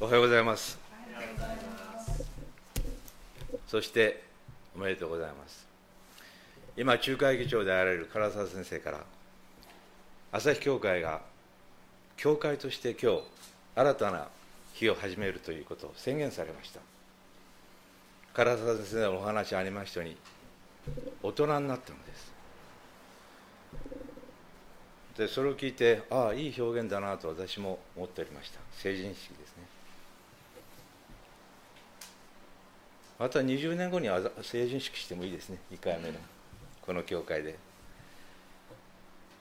おはようございます。そしておめでとうございます。今仲介議長であられる唐沢先生から朝日協会が教会として今日新たな日を始めるということを宣言されました。唐沢先生のお話ありましたように大人になったのです。でそれを聞いてああいい表現だなと私も思っておりました。成人式ですね。また20年後には成人式してもいいですね。2回目のこの教会で。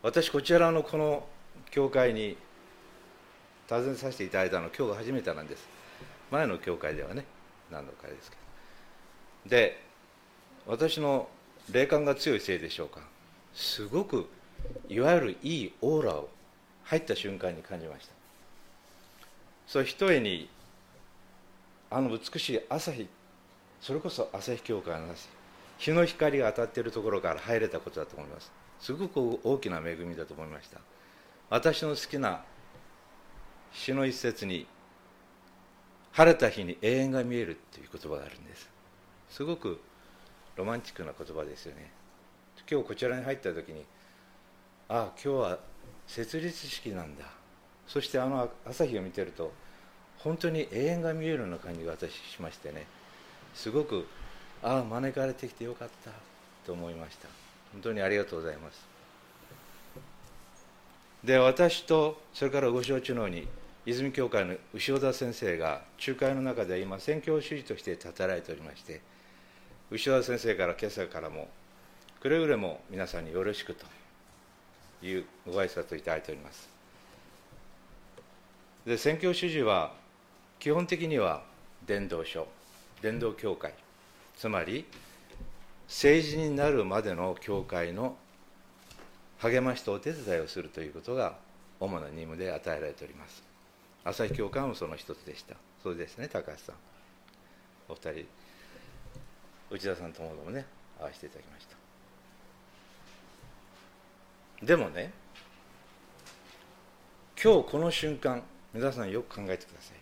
私こちらのこの教会に訪ねさせていただいたの今日が初めてなんです。前の教会ではね何度かですけど。で私の霊感が強いせいでしょうか。すごくいわゆるいいオーラを入った瞬間に感じました。それひとえにあの美しい朝日それこそ朝日教会の日の光が当たっているところから入れたことだと思います。すごく大きな恵みだと思いました。私の好きな詩の一節に晴れた日に永遠が見えるっていう言葉があるんです。すごくロマンチックな言葉ですよね。今日こちらに入った時にああ今日は設立式なんだ。そしてあの朝日を見てると本当に永遠が見えるような感じが私しましてね。すごくああ招かれてきてよかった。と思いました。本当にありがとうございます。で私とそれからご承知のように泉教会の牛尾田先生が仲介の中で今宣教主義として立たられておりまして牛尾田先生から今朝からもくれぐれも皆さんによろしくと。いうご挨拶をいただいております。で宣教主義は基本的には伝道書伝道協会。つまり政治になるまでの教会の励ましとお手伝いをするということが主な任務で与えられております。朝日教会もその一つでした。そうですね高橋さん。お二人内田さんともどもね会わせていただきました。でもね今日この瞬間皆さんよく考えてください。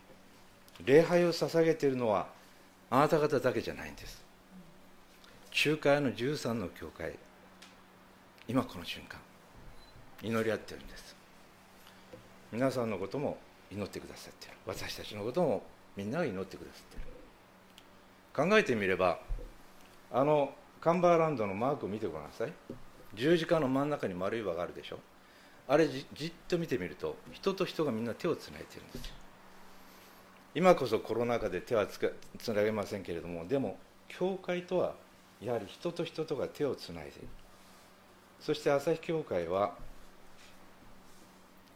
礼拝を捧げているのはあなた方だけじゃないんです。仲介の13の教会今この瞬間祈り合ってるんです。皆さんのことも祈ってくださってる。私たちのこともみんなが祈ってくださってる。考えてみればあのカンバーランドのマークを見てごらんなさい。十字架の真ん中に丸い輪があるでしょ？あれじじっと見てみると人と人がみんな手をつないでるんですよ。今こそコロナ禍で手はつつなげませんけれどもでも教会とはやはり人と人とが手をつないでいる。そして朝日教会は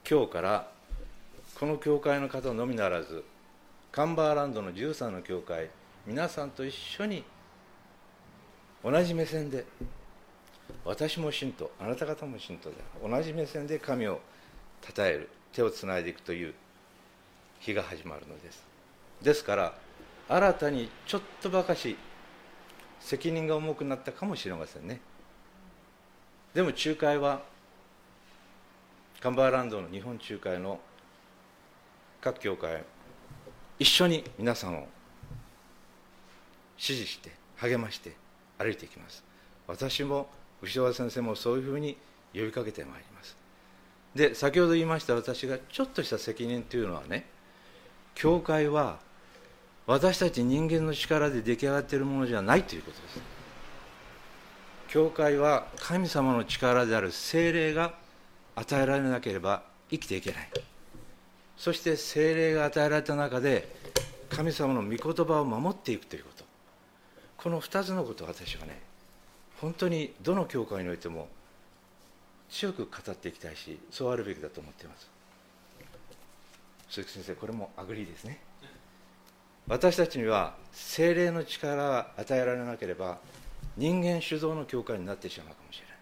今日からこの教会の方のみならずカンバーランドの13の教会皆さんと一緒に同じ目線で私も信徒あなた方も信徒で同じ目線で神を称える手をつないでいくという日が始まるのです。ですから新たにちょっとばかし責任が重くなったかもしれませんね。でも仲介はカンバーランドの日本仲介の各教会一緒に皆さんを支持して励まして歩いていきます。私も牛尾先生もそういうふうに呼びかけてまいります。で先ほど言いました私がちょっとした責任というのはね教会は私たち人間の力で出来上がっているものじゃないということです。教会は神様の力である精霊が与えられなければ生きていけない。そして精霊が与えられた中で神様の御言葉を守っていくということ。この2つのことを私はね本当にどの教会においても強く語っていきたいしそうあるべきだと思っています。鈴木先生これも agree ですね。私たちには聖霊の力が与えられなければ人間主導の教会になってしまうかもしれない。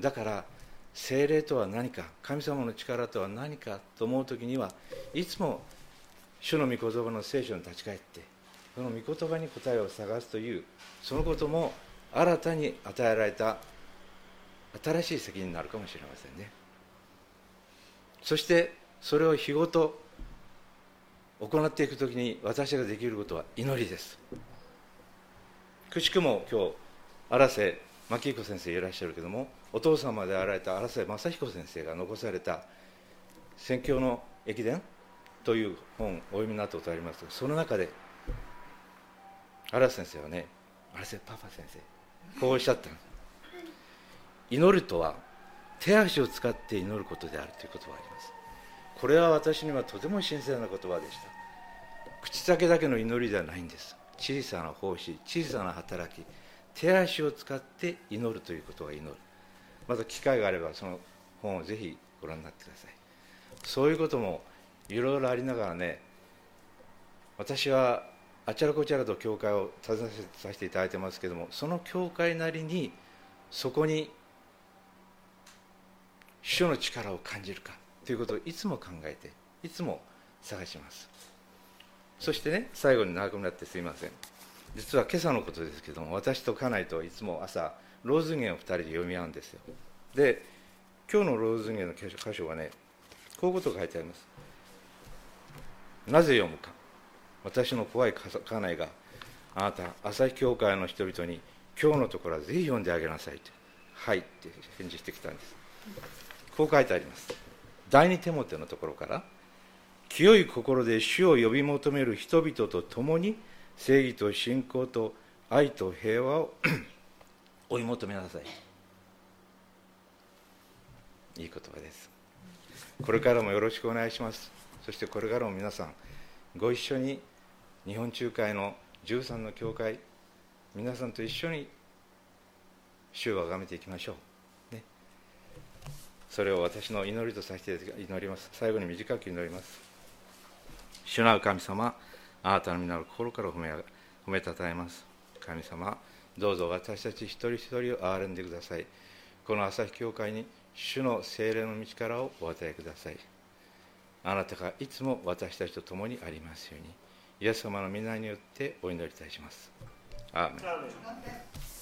だから聖霊とは何か神様の力とは何かと思う時にはいつも主の御言葉の聖書に立ち返ってその御言葉に答えを探すというそのことも新たに与えられた新しい責任になるかもしれませんね。そしてそれを日ごと行っていくときに私ができることは祈りです。くしくも今日荒瀬真紀彦先生いらっしゃるけどもお父様であられた荒瀬正彦先生が残された「宣教の駅伝」という本お読みになったことありますがその中で荒瀬先生はね荒瀬パパ先生こうおっしゃった祈るとは手足を使って祈ることであるという言葉があります。これは私にはとても神聖な言葉でした。口先だけの祈りではないんです。小さな奉仕小さな働き手足を使って祈るということは祈る。また機会があればその本をぜひご覧になってください。そういうこともいろいろありながらね私はあちらこちらと教会を訪ねさせていただいてますけどもその教会なりにそこに主の力を感じるかということをいつも考えていつも探します。そしてね最後に長くなってすいません。実は今朝のことですけども私と家内といつも朝ローズゲンを2人で読み合うんですよ。で今日のローズゲンの箇所はねこういうことが書いてあります。なぜ読むか。私の怖い家内があなた朝日教会の人々に今日のところはぜひ読んであげなさいとはいって返事してきたんです。こう書いてあります。第二手モテのところから清い心で主を呼び求める人々と共に正義と信仰と愛と平和を 追い求めなさい。いい言葉です。これからもよろしくお願いします。そしてこれからも皆さんご一緒に日本仲介の13の教会皆さんと一緒に主を崇めていきましょう。ね。それを私の祈りとさせて祈ります。最後に短く祈ります。主なる神様あなたの皆の心から褒め褒めたたえます。神様どうぞ私たち一人一人を憐れんでください。この朝日教会に主の精霊の道からをお与えください。あなたがいつも私たちと共にありますように。イエス様の皆によってお祈りいたします。アーメン。